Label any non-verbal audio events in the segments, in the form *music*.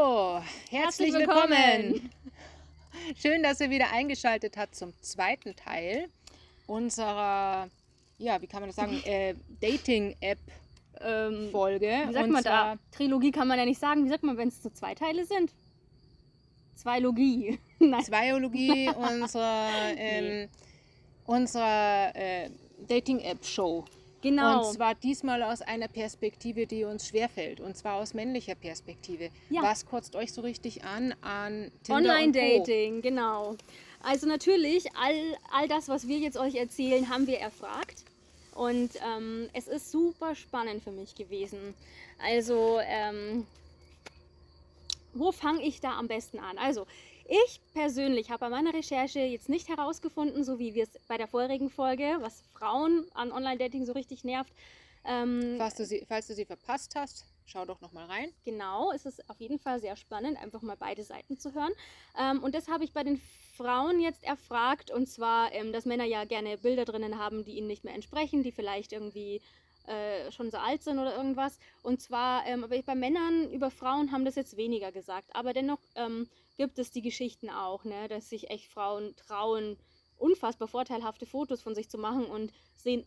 Herzlich, Herzlich willkommen. willkommen. *laughs* Schön, dass ihr wieder eingeschaltet habt zum zweiten Teil unserer, ja, wie kann man das sagen, *laughs* äh, Dating-App-Folge. Ähm, wie sagt Und man da? Trilogie kann man ja nicht sagen. Wie sagt man, wenn es so zwei Teile sind? Zweilogie. *laughs* Nein. Zweiologie unserer, ähm, unserer äh, Dating-App-Show. Genau. Und zwar diesmal aus einer Perspektive, die uns schwerfällt. Und zwar aus männlicher Perspektive. Ja. Was kotzt euch so richtig an an? Online-Dating, genau. Also natürlich, all, all das, was wir jetzt euch erzählen, haben wir erfragt. Und ähm, es ist super spannend für mich gewesen. Also, ähm, wo fange ich da am besten an? Also, ich persönlich habe bei meiner Recherche jetzt nicht herausgefunden, so wie wir es bei der vorherigen Folge, was Frauen an Online-Dating so richtig nervt. Ähm, Falls du sie, falls du sie verpasst hast, schau doch noch mal rein. Genau, es ist auf jeden Fall sehr spannend, einfach mal beide Seiten zu hören. Ähm, und das habe ich bei den Frauen jetzt erfragt. Und zwar, ähm, dass Männer ja gerne Bilder drinnen haben, die ihnen nicht mehr entsprechen, die vielleicht irgendwie äh, schon so alt sind oder irgendwas. Und zwar, ähm, aber bei Männern über Frauen haben das jetzt weniger gesagt. Aber dennoch ähm, gibt es die Geschichten auch, ne, dass sich echt Frauen trauen, unfassbar vorteilhafte Fotos von sich zu machen und sehen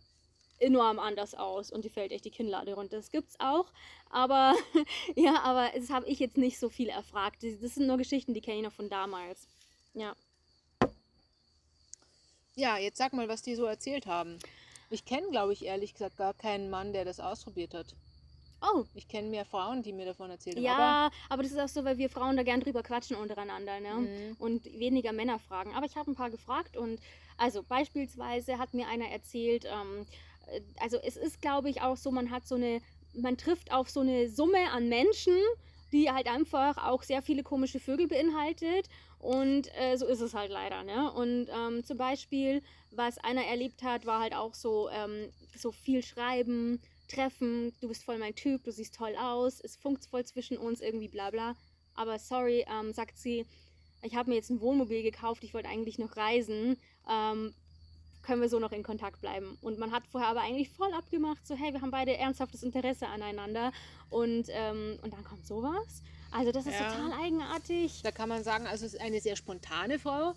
enorm anders aus und die fällt echt die Kinnlade runter. Das gibt's auch, aber *laughs* ja, aber das habe ich jetzt nicht so viel erfragt. Das sind nur Geschichten, die kenne ich noch von damals. Ja. Ja, jetzt sag mal, was die so erzählt haben. Ich kenne, glaube ich, ehrlich gesagt gar keinen Mann, der das ausprobiert hat. Oh, Ich kenne mehr Frauen, die mir davon erzählt haben. ja, aber das ist auch so, weil wir Frauen da gern drüber quatschen untereinander, ne? Mhm. Und weniger Männer fragen. Aber ich habe ein paar gefragt und also beispielsweise hat mir einer erzählt, ähm, äh, also es ist, glaube ich, auch so, man hat so eine, man trifft auf so eine Summe an Menschen, die halt einfach auch sehr viele komische Vögel beinhaltet. Und äh, so ist es halt leider, ne? Und ähm, zum Beispiel, was einer erlebt hat, war halt auch so, ähm, so viel schreiben, treffen, du bist voll mein Typ, du siehst toll aus, es funkt voll zwischen uns, irgendwie bla bla. Aber sorry, ähm, sagt sie, ich habe mir jetzt ein Wohnmobil gekauft, ich wollte eigentlich noch reisen. Ähm, können wir so noch in Kontakt bleiben. Und man hat vorher aber eigentlich voll abgemacht, so hey, wir haben beide ernsthaftes Interesse aneinander. Und, ähm, und dann kommt sowas. Also das ist Ja. total eigenartig. Da kann man sagen, also es ist eine sehr spontane Frau.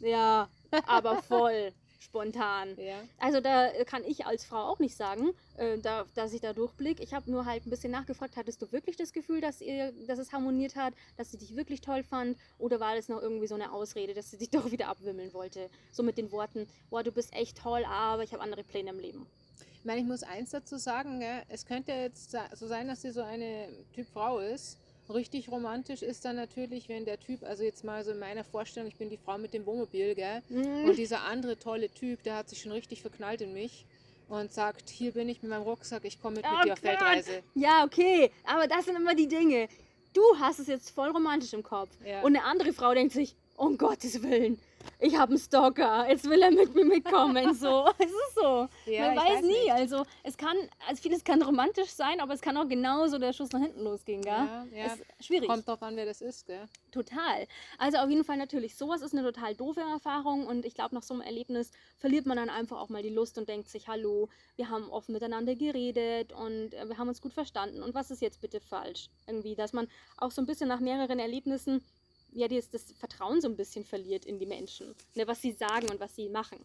Ja, aber voll spontan. Ja. Also da äh, kann ich als Frau auch nicht sagen, äh, da, dass ich da durchblick. Ich habe nur halt ein bisschen nachgefragt, hattest du wirklich das Gefühl, dass, ihr, dass es harmoniert hat, dass sie dich wirklich toll fand? Oder war das noch irgendwie so eine Ausrede, dass sie dich *laughs* doch wieder abwimmeln wollte? So mit den Worten, boah, du bist echt toll, aber ich habe andere Pläne im Leben. Ich meine, ich muss eins dazu sagen, gell? es könnte jetzt so sein, dass sie so eine Typ Frau ist. Richtig romantisch ist dann natürlich, wenn der Typ, also jetzt mal so in meiner Vorstellung, ich bin die Frau mit dem Wohnmobil, gell? Und dieser andere tolle Typ, der hat sich schon richtig verknallt in mich und sagt, hier bin ich mit meinem Rucksack, ich komme mit, Oh mit dir auf Gott. Weltreise. Ja, okay, aber das sind immer die Dinge. Du hast es jetzt voll romantisch im Kopf. Ja. Und eine andere Frau denkt sich, um Gottes Willen, ich habe einen Stalker, jetzt will er mit mir mitkommen. So, *laughs* es ist so. Ja, Man weiß, weiß nie. nicht. Also es kann, also vieles kann romantisch sein, aber es kann auch genauso der Schuss nach hinten losgehen, gell? Ja, ja. Ist schwierig. Kommt drauf an, wer das ist, gell? Total. Also auf jeden Fall natürlich, sowas ist eine total doofe Erfahrung und ich glaube, nach so einem Erlebnis verliert man dann einfach auch mal die Lust und denkt sich, hallo, wir haben offen miteinander geredet und äh, wir haben uns gut verstanden und was ist jetzt bitte falsch? Irgendwie, dass man auch so ein bisschen nach mehreren Erlebnissen ja das, das Vertrauen so ein bisschen verliert in die Menschen, ne, was sie sagen und was sie machen.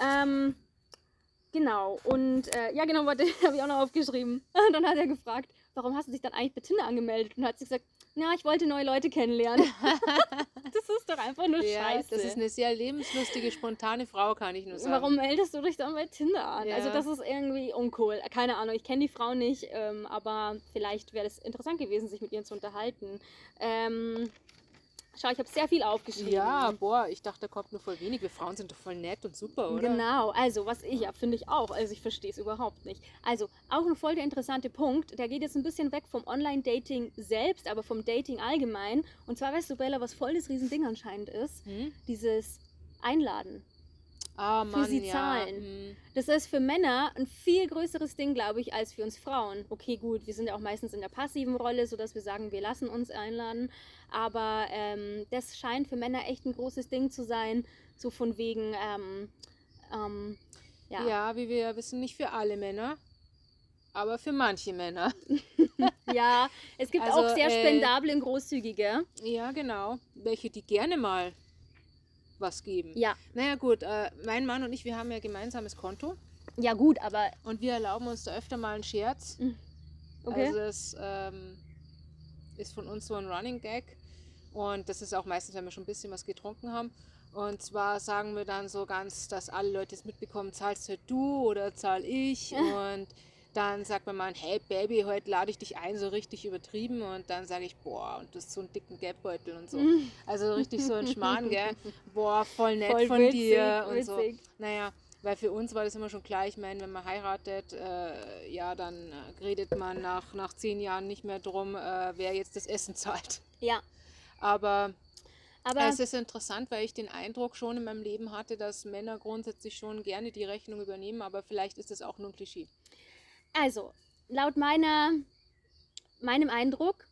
Ähm, genau, und äh, ja genau, warte, *laughs* habe ich auch noch aufgeschrieben. *laughs* dann hat er gefragt, warum hast du dich dann eigentlich bei Tinder angemeldet? Und hat sie gesagt, ja, ich wollte neue Leute kennenlernen. *laughs* das ist doch einfach nur scheiße. das ist eine sehr lebenslustige, spontane Frau, kann ich nur sagen. Warum meldest du dich dann bei Tinder an? Ja. Also das ist irgendwie uncool. Keine Ahnung, ich kenne die Frau nicht, ähm, aber vielleicht wäre es interessant gewesen, sich mit ihr zu unterhalten. Ähm, schau, ich habe sehr viel aufgeschrieben. Ja, boah, ich dachte, da kommt nur voll wenig. Wir Frauen sind doch voll nett und super, oder? Genau, also was ich ja, finde ich auch. Also ich verstehe es überhaupt nicht. Also auch ein voll der interessante Punkt, der geht jetzt ein bisschen weg vom Online-Dating selbst, aber vom Dating allgemein. Und zwar weißt du, Bella, was voll das Riesending anscheinend ist, Hm? dieses Einladen. Ah, Mann, sie ja. zahlen. Hm. Das ist für Männer ein viel größeres Ding, glaube ich, als für uns Frauen. Okay, gut, wir sind ja auch meistens in der passiven Rolle, sodass wir sagen, wir lassen uns einladen. Aber ähm, das scheint für Männer echt ein großes Ding zu sein, so von wegen, ähm, ähm, ja. Ja. wie wir ja wissen, nicht für alle Männer. aber für manche Männer. *laughs* Ja, es gibt Also, auch sehr äh, spendable und großzügige. Ja, genau. Welche, die gerne mal was geben. Ja, Naja gut, äh, mein Mann und ich, wir haben ja gemeinsames Konto ja gut, aber und wir erlauben uns da öfter mal einen Scherz. okay. Also es ähm, ist von uns so ein Running Gag und das ist auch meistens, wenn wir schon ein bisschen was getrunken haben. Und zwar sagen wir dann so ganz, dass alle Leute es mitbekommen, zahlst halt du oder zahl ich *laughs* und dann sagt mein Mann, hey Baby, heute lade ich dich ein, so richtig übertrieben und dann sage ich, boah, und das ist so einen dicken Geldbeutel und so. Also richtig so ein Schmarrn, gell? *laughs* Boah, voll nett Voll von witzig, dir und so. witzig. Naja, weil für uns war das immer schon klar, ich meine, wenn man heiratet, äh, ja, dann redet man nach, nach zehn Jahren nicht mehr drum, äh, wer jetzt das Essen zahlt. Ja, Aber, aber es ist interessant, weil ich den Eindruck schon in meinem Leben hatte, dass Männer grundsätzlich schon gerne die Rechnung übernehmen, aber vielleicht ist es auch nur ein Klischee. also, laut meiner, meinem Eindruck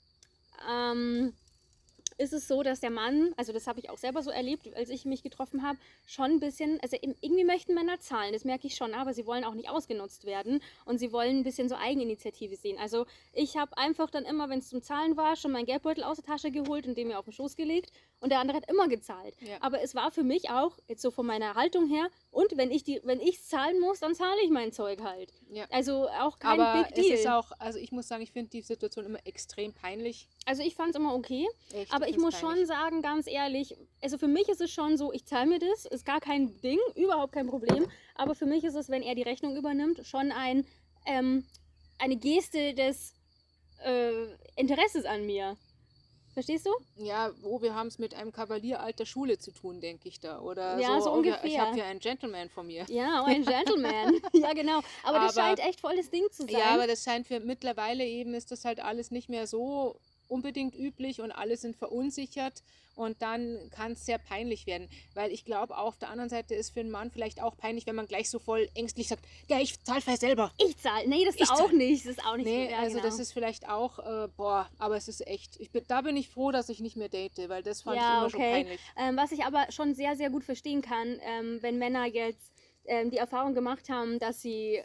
ähm, ist es so, dass der Mann, also das habe ich auch selber so erlebt, als ich mich getroffen habe, schon ein bisschen, also irgendwie möchten Männer zahlen, das merke ich schon, aber sie wollen auch nicht ausgenutzt werden und sie wollen ein bisschen so Eigeninitiative sehen. Also ich habe einfach dann immer, wenn es zum Zahlen war, schon meinen Geldbeutel aus der Tasche geholt und den mir auf den Schoß gelegt und der andere hat immer gezahlt. Ja. Aber es war für mich auch, jetzt so von meiner Haltung her, und wenn ich die, wenn ich zahlen muss, dann zahle ich mein Zeug halt. Ja. Also auch kein Aber Big es Deal. ist auch, also ich muss sagen, ich finde die Situation immer extrem peinlich. Also ich fand es immer okay, Echt, aber ich muss schon peinlich. sagen, ganz ehrlich, also für mich ist es schon so, ich zahle mir das, ist gar kein Ding, überhaupt kein Problem, aber für mich ist es, wenn er die Rechnung übernimmt, schon ein, ähm, eine Geste des äh, Interesses an mir. Verstehst du? Ja, wo wir haben es mit einem Kavalier alter Schule zu tun, denke ich da. Oder Ja, so oh, wir- Ich ungefähr. habe ja einen Gentleman von mir. Ja, oh, ein Gentleman. *laughs* ja, genau. Aber, das Aber- scheint echt volles Ding zu sein. Ja, aber das scheint für mittlerweile eben, ist das halt alles nicht mehr so unbedingt üblich und alle sind verunsichert und dann kann es sehr peinlich werden. Weil ich glaube, auf der anderen Seite ist für einen Mann vielleicht auch peinlich, wenn man gleich so voll ängstlich sagt, ja, ich zahle vielleicht selber. ich zahle. Nee, das Ich ist auch nicht. Das ist auch nicht Nee, ja, also genau. das ist vielleicht auch, äh, boah, aber es ist echt, ich bin, da bin ich froh, dass ich nicht mehr date, weil das fand ich Ja, immer schon okay. peinlich. Ähm, was ich aber schon sehr, sehr gut verstehen kann, ähm, wenn Männer jetzt ähm, die Erfahrung gemacht haben, dass sie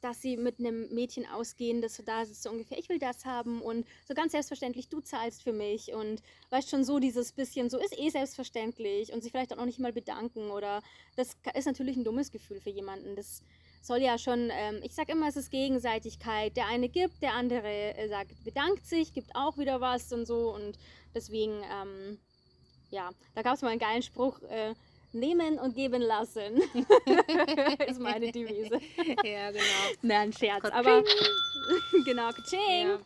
dass sie mit einem Mädchen ausgehen, dass so da ist so ungefähr, ich will das haben und so ganz selbstverständlich, du zahlst für mich und weißt schon so dieses bisschen, so ist eh selbstverständlich und sich vielleicht auch noch nicht mal bedanken oder das ist natürlich ein dummes Gefühl für jemanden. Das soll ja schon, ähm, ich sag immer, es ist Gegenseitigkeit. Der eine gibt, der andere äh, sagt, bedankt sich, gibt auch wieder was und so und deswegen, ähm, ja, da gab es mal einen geilen Spruch, äh, nehmen und geben lassen. *laughs* ist meine Devise. ja, genau. Nein, Scherz, aber *laughs* genau, Kaching. Ja.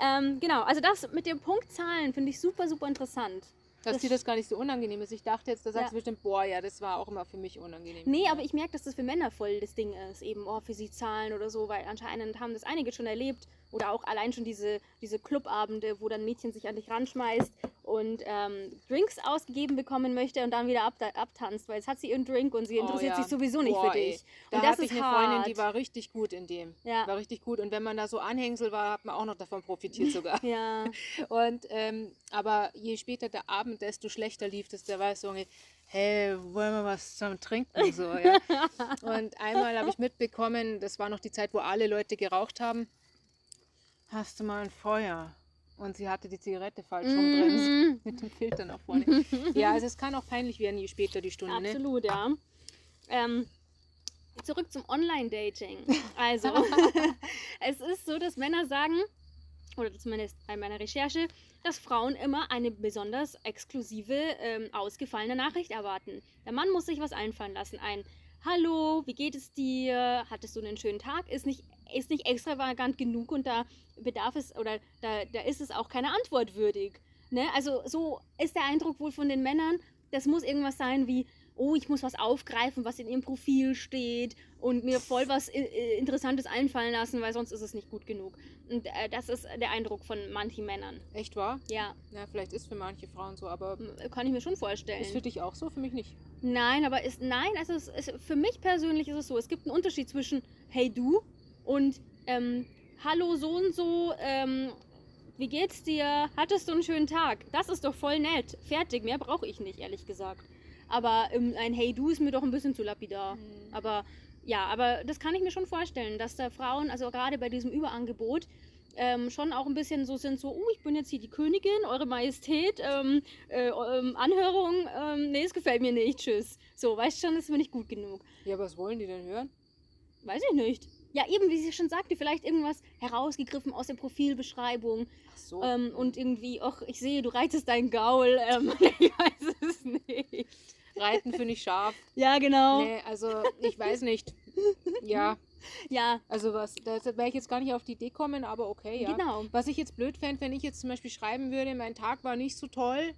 Ähm, genau, also das mit dem Punktzahlen finde ich super, super interessant. Dass Das- dir das gar nicht so unangenehm ist. Ich dachte jetzt, da sagst Ja. du bestimmt, boah, ja, das war auch immer für mich unangenehm. Nee, ja. aber ich merke, dass das für Männer voll das Ding ist, eben oh, für sie zahlen oder so, weil anscheinend haben das einige schon erlebt oder auch allein schon diese, diese Clubabende, wo dann Mädchen sich an dich ranschmeißt und ähm, Drinks ausgegeben bekommen möchte und dann wieder ab, abtanzt, weil jetzt hat sie ihren Drink und sie Oh, interessiert ja. sich sowieso nicht Boah, für ey. dich. Da und das hatte ist ich eine hart. Freundin, die war richtig gut in dem. Ja. War richtig gut. Und wenn man da so Anhängsel war, hat man auch noch davon profitiert *laughs* sogar. ja, Und ähm, aber je später der Abend, desto schlechter lief es. Der war so, hey, wollen wir was zum Trinken? So, ja. *laughs* Und einmal habe ich mitbekommen, das war noch die Zeit, wo alle Leute geraucht haben. Hast du mal ein Feuer? Und sie hatte die Zigarette falsch rum drin. *laughs* Mit dem Filter nach vorne. Ja, also es kann auch peinlich werden, je später die Stunde. Ne? Absolut, ja. Ähm, zurück zum Online-Dating. Also, *laughs* es ist so, dass Männer sagen, oder zumindest bei meiner Recherche, dass Frauen immer eine besonders exklusive, ähm, ausgefallene Nachricht erwarten. Der Mann muss sich was einfallen lassen. Ein Hallo, wie geht es dir? Hattest du einen schönen Tag? Ist nicht, ist nicht extravagant genug und da bedarf es oder da, da ist es auch keine Antwort würdig. Ne? Also so ist der Eindruck wohl von den Männern, das muss irgendwas sein wie, oh, ich muss was aufgreifen, was in ihrem Profil steht und mir voll was äh, äh, Interessantes einfallen lassen, weil sonst ist es nicht gut genug. Und äh, das ist der Eindruck von manchen Männern. Echt wahr? Ja, Ja, vielleicht ist für manche Frauen so, aber kann ich mir schon vorstellen. ist für dich auch so, für mich nicht. Nein, aber ist nein, also es ist, für mich persönlich ist es so, es gibt einen Unterschied zwischen Hey du und ähm, Hallo so und so, ähm, wie geht's dir? Hattest du einen schönen Tag? Das ist doch voll nett. Fertig, mehr brauche ich nicht, ehrlich gesagt. Aber ähm, ein Hey du ist mir doch ein bisschen zu lapidar. Mhm. Aber ja, aber das kann ich mir schon vorstellen, dass da Frauen, also gerade bei diesem Überangebot, ähm, schon auch ein bisschen so sind, so, oh, ich bin jetzt hier die Königin, Eure Majestät, ähm, äh, ähm, Anhörung, ähm, nee, es gefällt mir nicht, tschüss. So, weißt schon, das ist mir nicht gut genug. Ja, was wollen die denn hören? Weiß ich nicht. Ja, eben, wie sie schon sagte, vielleicht irgendwas herausgegriffen aus der Profilbeschreibung Ach so. ähm, und irgendwie, ach, ich sehe, du reitest deinen Gaul, ähm, *laughs* ich weiß es nicht. Reiten finde ich scharf. Ja, genau. Nee, also ich weiß nicht. Ja, *laughs* Ja, also was, da wäre ich jetzt gar nicht auf die Idee kommen, aber okay, ja. genau. Was ich jetzt blöd fände, wenn ich jetzt zum Beispiel schreiben würde, mein Tag war nicht so toll,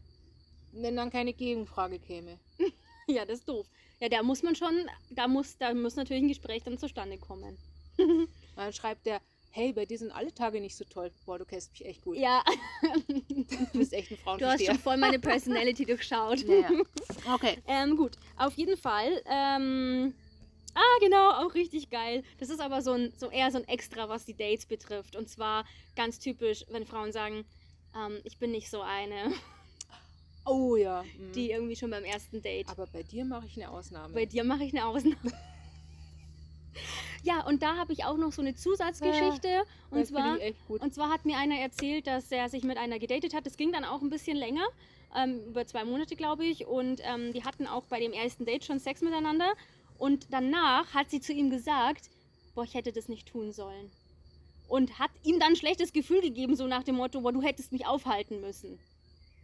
wenn dann keine Gegenfrage käme. *laughs* Ja, das ist doof. Ja, da muss man schon, da muss, da muss natürlich ein Gespräch dann zustande kommen. Dann schreibt der, hey, bei dir sind alle Tage nicht so toll. Boah, du kennst mich echt gut. Ja, *laughs* Du bist echt ein du hast Frauenversteher. schon voll meine Personality durchschaut. Naja. Okay. *laughs* Ähm, gut, auf jeden Fall. Ähm, ah, genau, auch richtig geil. Das ist aber so, ein, so eher so ein Extra, was die Dates betrifft. Und zwar ganz typisch, wenn Frauen sagen, ähm, ich bin nicht so eine, *laughs* Oh ja. mhm. die irgendwie schon beim ersten Date. Aber bei dir mache ich eine Ausnahme. Bei dir mache ich eine Ausnahme. Ja, und da habe ich auch noch so eine Zusatzgeschichte. Und zwar, finde ich echt gut. und zwar hat mir einer erzählt, dass er sich mit einer gedatet hat. Das ging dann auch ein bisschen länger, ähm, über zwei Monate, glaube ich. Und ähm, die hatten auch bei dem ersten Date schon Sex miteinander. Und danach hat sie zu ihm gesagt, boah, ich hätte das nicht tun sollen. Und hat ihm dann ein schlechtes Gefühl gegeben, so nach dem Motto, boah, du hättest mich aufhalten müssen.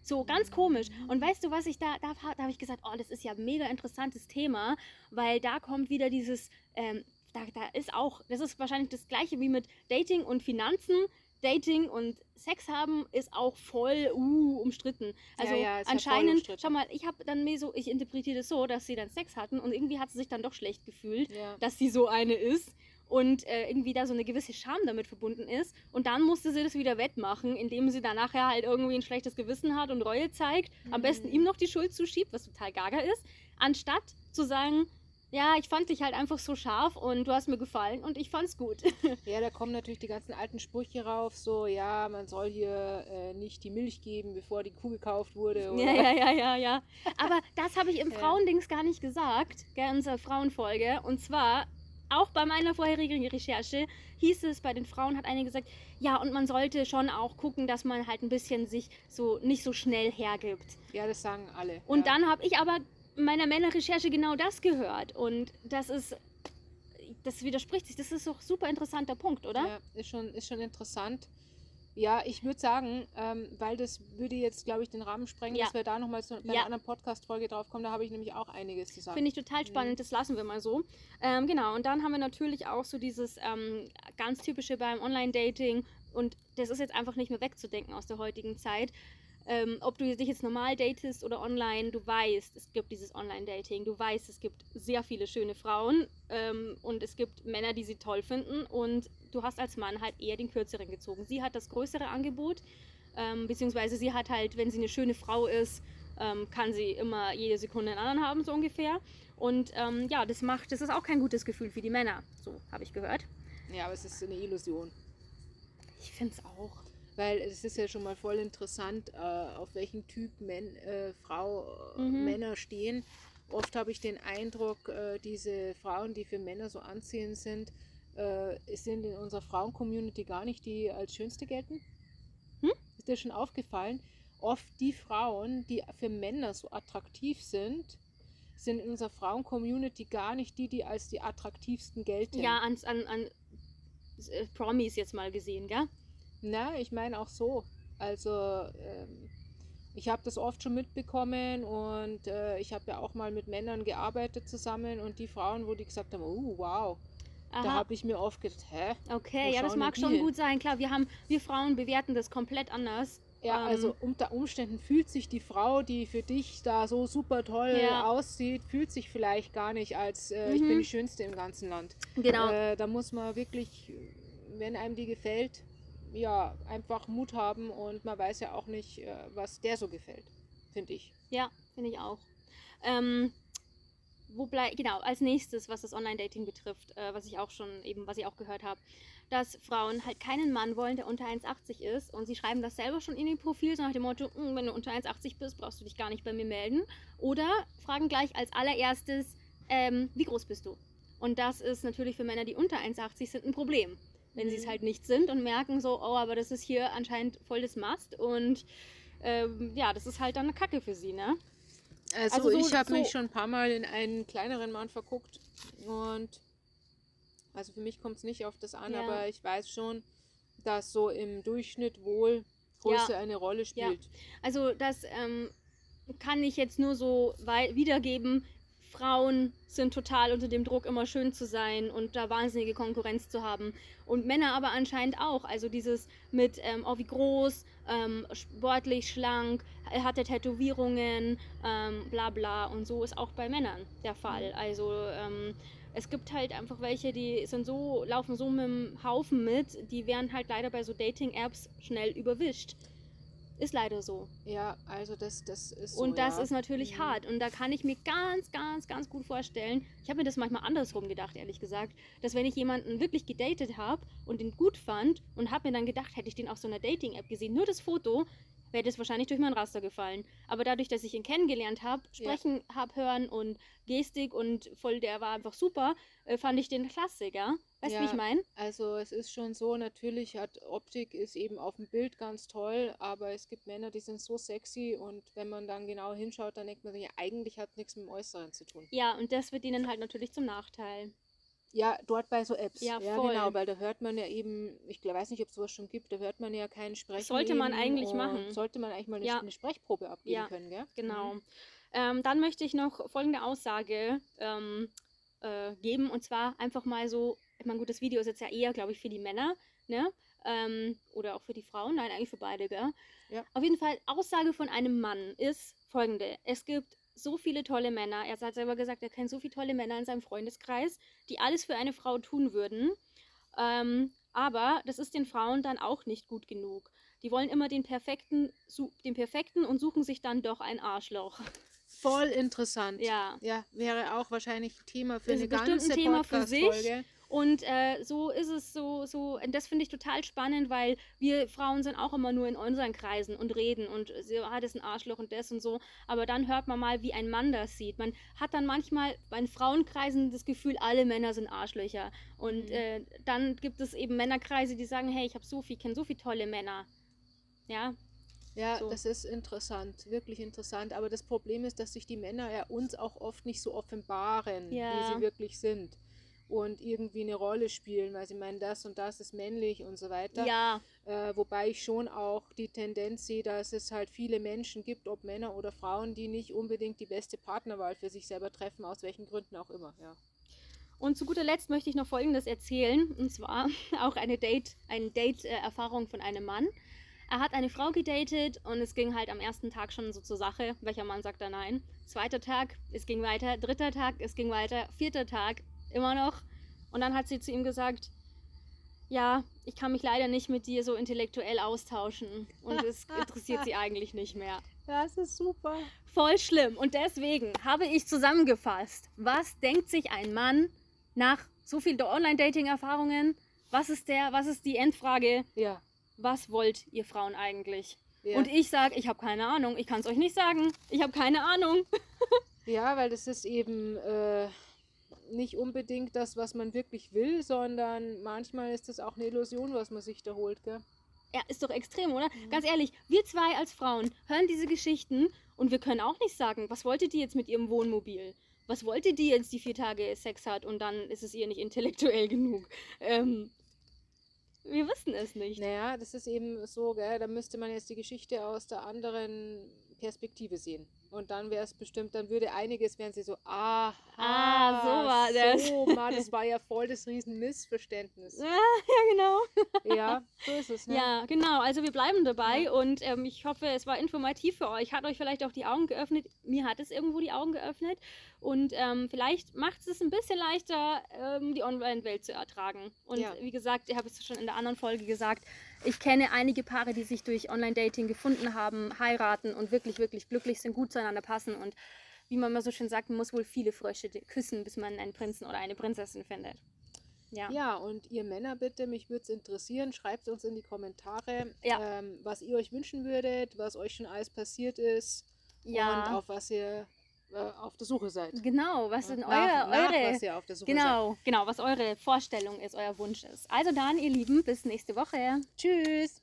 So, ganz komisch. Und weißt du, was ich da, da, da habe ich gesagt, oh, das ist ja ein mega interessantes Thema, weil da kommt wieder dieses, ähm, da, da ist auch, das ist wahrscheinlich das gleiche wie mit Dating und Finanzen. Dating und Sex haben ist auch voll uh, umstritten. Also ja, ja anscheinend, umstritten. schau mal, ich habe dann mir so, ich interpretiere das so, dass sie dann Sex hatten und irgendwie hat sie sich dann doch schlecht gefühlt, Ja. dass sie so eine ist und äh, irgendwie da so eine gewisse Scham damit verbunden ist. Und dann musste sie das wieder wettmachen, indem sie dann nachher halt irgendwie ein schlechtes Gewissen hat und Reue zeigt, am besten Mhm. ihm noch die Schuld zuschiebt, was total gaga ist, anstatt zu sagen, ja, ich fand dich halt einfach so scharf und du hast mir gefallen und ich fand's gut. *laughs* Ja, da kommen natürlich die ganzen alten Sprüche rauf, so, ja, man soll hier äh, nicht die Milch geben, bevor die Kuh gekauft wurde. Oder? Ja, ja, ja, ja, ja. Aber das habe ich im *laughs* Ja. Frauendings gar nicht gesagt, gell, in unserer Frauenfolge. Und zwar, auch bei meiner vorherigen Recherche, hieß es, bei den Frauen hat eine gesagt, ja, und man sollte schon auch gucken, dass man halt ein bisschen sich so nicht so schnell hergibt. Ja, das sagen alle. Und ja. dann habe ich aber meiner Männerrecherche genau das gehört. Und das ist, das widerspricht sich. Das ist doch ein super interessanter Punkt, oder? Ja, ist schon, ist schon interessant. Ja, ich würde sagen, ähm, weil das würde jetzt, glaube ich, den Rahmen sprengen, Ja. dass wir da nochmal zu einer Ja. anderen Podcast-Folge drauf kommen. Da habe ich nämlich auch einiges zu sagen. Finde ich total spannend, das lassen wir mal so. Ähm, genau, und dann haben wir natürlich auch so dieses ähm, ganz typische beim Online-Dating und das ist jetzt einfach nicht mehr wegzudenken aus der heutigen Zeit. Ähm, ob du dich jetzt normal datest oder online, du weißt, es gibt dieses Online-Dating, du weißt, es gibt sehr viele schöne Frauen ähm, und es gibt Männer, die sie toll finden und du hast als Mann halt eher den kürzeren gezogen. Sie hat das größere Angebot, ähm, beziehungsweise sie hat halt, wenn sie eine schöne Frau ist, ähm, kann sie immer jede Sekunde einen anderen haben, so ungefähr. Und ähm, ja, das macht, das ist auch kein gutes Gefühl für die Männer, so habe ich gehört. Ja, aber es ist eine Illusion. Ich finde es auch. Weil es ist ja schon mal voll interessant, äh, auf welchen Typ Men, äh, Frau, äh, Mhm. Männer stehen. Oft habe ich den Eindruck, äh, diese Frauen, die für Männer so anziehend sind, äh, sind in unserer Frauen-Community gar nicht die als schönste gelten. Hm? Ist dir schon aufgefallen? Oft die Frauen, die für Männer so attraktiv sind, sind in unserer Frauen-Community gar nicht die, die als die attraktivsten gelten. Ja, an, an, an Promis jetzt mal gesehen, gell? Na, ich meine auch so. Also, ähm, ich habe das oft schon mitbekommen und äh, ich habe ja auch mal mit Männern gearbeitet zusammen und die Frauen, wo die gesagt haben, oh wow, da Aha. habe ich mir oft gedacht, hä? Okay, ja, das mag schon hin? gut sein. Klar, wir haben, wir Frauen bewerten das komplett anders. Ja, Ähm. also unter Umständen fühlt sich die Frau, die für dich da so super toll Ja. aussieht, fühlt sich vielleicht gar nicht als äh, ich bin Mhm. die Schönste im ganzen Land. Genau. Äh, da muss man wirklich, wenn einem die gefällt, ja, einfach Mut haben und man weiß ja auch nicht, äh, was der so gefällt, finde ich. Ja, finde ich auch. Ähm, wo blei genau, als nächstes, was das Online-Dating betrifft, äh, was ich auch schon eben, was ich auch gehört habe, dass Frauen halt keinen Mann wollen, der unter 1,80 ist und sie schreiben das selber schon in ihr Profil, so nach dem Motto, "Mm, wenn du unter 1,80 bist, brauchst du dich gar nicht bei mir melden. Oder fragen gleich als allererstes, ähm, wie groß bist du? Und das ist natürlich für Männer, die unter 1,80 sind, ein Problem. Wenn sie es Mhm. halt nicht sind und merken so, oh, aber das ist hier anscheinend voll das Mast und ähm, ja, das ist halt dann eine Kacke für sie, ne? Also, Also so- ich habe so- mich schon ein paar Mal in einen kleineren Mann verguckt und also für mich kommt es nicht auf das an, Ja. aber ich weiß schon, dass so im Durchschnitt wohl Größe eine Rolle spielt. Also das ähm, kann ich jetzt nur so wiedergeben. Frauen sind total unter dem Druck, immer schön zu sein und da wahnsinnige Konkurrenz zu haben. Und Männer aber anscheinend auch. Also dieses mit, ähm, oh wie groß, ähm, sportlich, schlank, er hatte Tätowierungen, ähm, bla bla. Und so ist auch bei Männern der Fall. Also ähm, es gibt halt einfach welche, die sind so, laufen so mit dem Haufen mit, die werden halt leider bei so Dating-Apps schnell überwischt. Ist leider so. Ja, also das, das ist so. Und das ja. ist natürlich Mhm. hart. Und da kann ich mir ganz, ganz, ganz gut vorstellen, ich habe mir das manchmal andersrum gedacht, ehrlich gesagt, dass wenn ich jemanden wirklich gedatet habe und den gut fand und habe mir dann gedacht, hätte ich den auf so einer Dating-App gesehen, nur das Foto, wäre das wahrscheinlich durch mein Raster gefallen. Aber dadurch, dass ich ihn kennengelernt habe, Ja. sprechen hab hören und Gestik und voll, der war einfach super, äh, fand ich den klasse, ja? Weißt du, wie Ja. ich meine? Also es ist schon so, natürlich hat Optik ist eben auf dem Bild ganz toll, aber es gibt Männer, die sind so sexy und wenn man dann genau hinschaut, dann denkt man sich, ja, eigentlich hat nichts mit dem Äußeren zu tun. Ja, und das wird ihnen halt natürlich zum Nachteil. Ja, dort bei so Apps. Ja, ja voll. genau, weil da hört man ja eben, ich weiß nicht, ob es sowas schon gibt, da hört man ja keinen Sprechen. Sollte man eigentlich machen. Sollte man eigentlich mal eine, Ja. eine Sprechprobe abgeben Ja, können, gell? Genau. Mhm. Ähm, dann möchte ich noch folgende Aussage ähm, äh, geben und zwar einfach mal so, ich meine, gut, das Video ist jetzt ja eher, glaube ich, für die Männer, ne? Ähm, oder auch für die Frauen, nein, eigentlich für beide, gell? Ja. Auf jeden Fall, Aussage von einem Mann ist folgende. Es gibt so viele tolle Männer. Er hat selber gesagt, er kennt so viele tolle Männer in seinem Freundeskreis, die alles für eine Frau tun würden. Ähm, aber das ist den Frauen dann auch nicht gut genug. Die wollen immer den perfekten, den perfekten und suchen sich dann doch ein Arschloch. Voll interessant. Ja. Ja, wäre auch wahrscheinlich ein Thema für Ist eine bestimmt ein ganze Thema für sich. Und äh, so ist es so, so, und das finde ich total spannend, weil wir Frauen sind auch immer nur in unseren Kreisen und reden und so, ah, das ist ein Arschloch und das und so. Aber dann hört man mal, wie ein Mann das sieht. Man hat dann manchmal bei Frauenkreisen das Gefühl, alle Männer sind Arschlöcher. Und Mhm. äh, dann gibt es eben Männerkreise, die sagen, hey, ich habe so viel, kenne so viele tolle Männer. Ja, Ja, So. das ist interessant, wirklich interessant. Aber das Problem ist, dass sich die Männer ja uns auch oft nicht so offenbaren, Ja. wie sie wirklich sind. Und irgendwie eine Rolle spielen, weil sie meinen, das und das ist männlich und so weiter. ja, Äh, wobei ich schon auch die Tendenz sehe, dass es halt viele Menschen gibt, ob Männer oder Frauen, die nicht unbedingt die beste Partnerwahl für sich selber treffen, aus welchen Gründen auch immer. Ja. Und zu guter Letzt möchte ich noch Folgendes erzählen, und zwar *laughs* auch eine Date, eine Date-Erfahrung von einem Mann. Er hat eine Frau gedatet und es ging halt am ersten Tag schon so zur Sache. Welcher Mann sagt da nein? Zweiter Tag, es ging weiter. Dritter Tag, es ging weiter. Vierter Tag, immer noch. Und dann hat sie zu ihm gesagt, ja, ich kann mich leider nicht mit dir so intellektuell austauschen. Und es *laughs* interessiert sie eigentlich nicht mehr. Das ist super. Voll schlimm. Und deswegen habe ich zusammengefasst, was denkt sich ein Mann nach so viel Online-Dating-Erfahrungen? Was ist der, was ist die Endfrage? Ja. Was wollt ihr Frauen eigentlich? Ja. Und ich sage, ich habe keine Ahnung. Ich kann es euch nicht sagen. Ich habe keine Ahnung. *laughs* Ja, weil das ist eben äh, nicht unbedingt das, was man wirklich will, sondern manchmal ist das auch eine Illusion, was man sich da holt, gell? Ja, ist doch extrem, oder? Mhm. Ganz ehrlich, wir zwei als Frauen hören diese Geschichten und wir können auch nicht sagen, was wollte die jetzt mit ihrem Wohnmobil? Was wollte die jetzt, die vier Tage Sex hat und dann ist es ihr nicht intellektuell *laughs* genug? Ähm, wir wissen es nicht. Naja, das ist eben so, gell? Da müsste man jetzt die Geschichte aus der anderen Perspektive sehen. Und dann wäre es bestimmt, dann würde einiges, wären sie so, aha, Ah, so war das. So, *laughs* Mann, das war ja voll das Riesenmissverständnis. Ja, *laughs* ja, genau. *laughs* Ja, so ist es, ne? Ja, genau. Also wir bleiben dabei und ähm, ich hoffe, es war informativ für euch. Hat euch vielleicht auch die Augen geöffnet. Mir hat es irgendwo die Augen geöffnet. Und ähm, vielleicht macht es ein bisschen leichter, ähm, die Online-Welt zu ertragen. Und Ja. wie gesagt, ich habe es schon in der anderen Folge gesagt, ich kenne einige Paare, die sich durch Online-Dating gefunden haben, heiraten und wirklich, wirklich glücklich sind, gut zueinander passen. Und wie man immer so schön sagt, man muss wohl viele Frösche küssen, bis man einen Prinzen oder eine Prinzessin findet. Ja. Ja, und ihr Männer bitte, mich würde es interessieren, schreibt uns in die Kommentare, Ja. ähm, was ihr euch wünschen würdet, was euch schon alles passiert ist Ja. und auf was ihr auf der Suche seid. Genau, was sind Nach- eure, nach eure was ihr auf der Suche seid. genau, genau, was eure Vorstellung ist, euer Wunsch ist. Also dann, ihr Lieben, bis nächste Woche. Tschüss.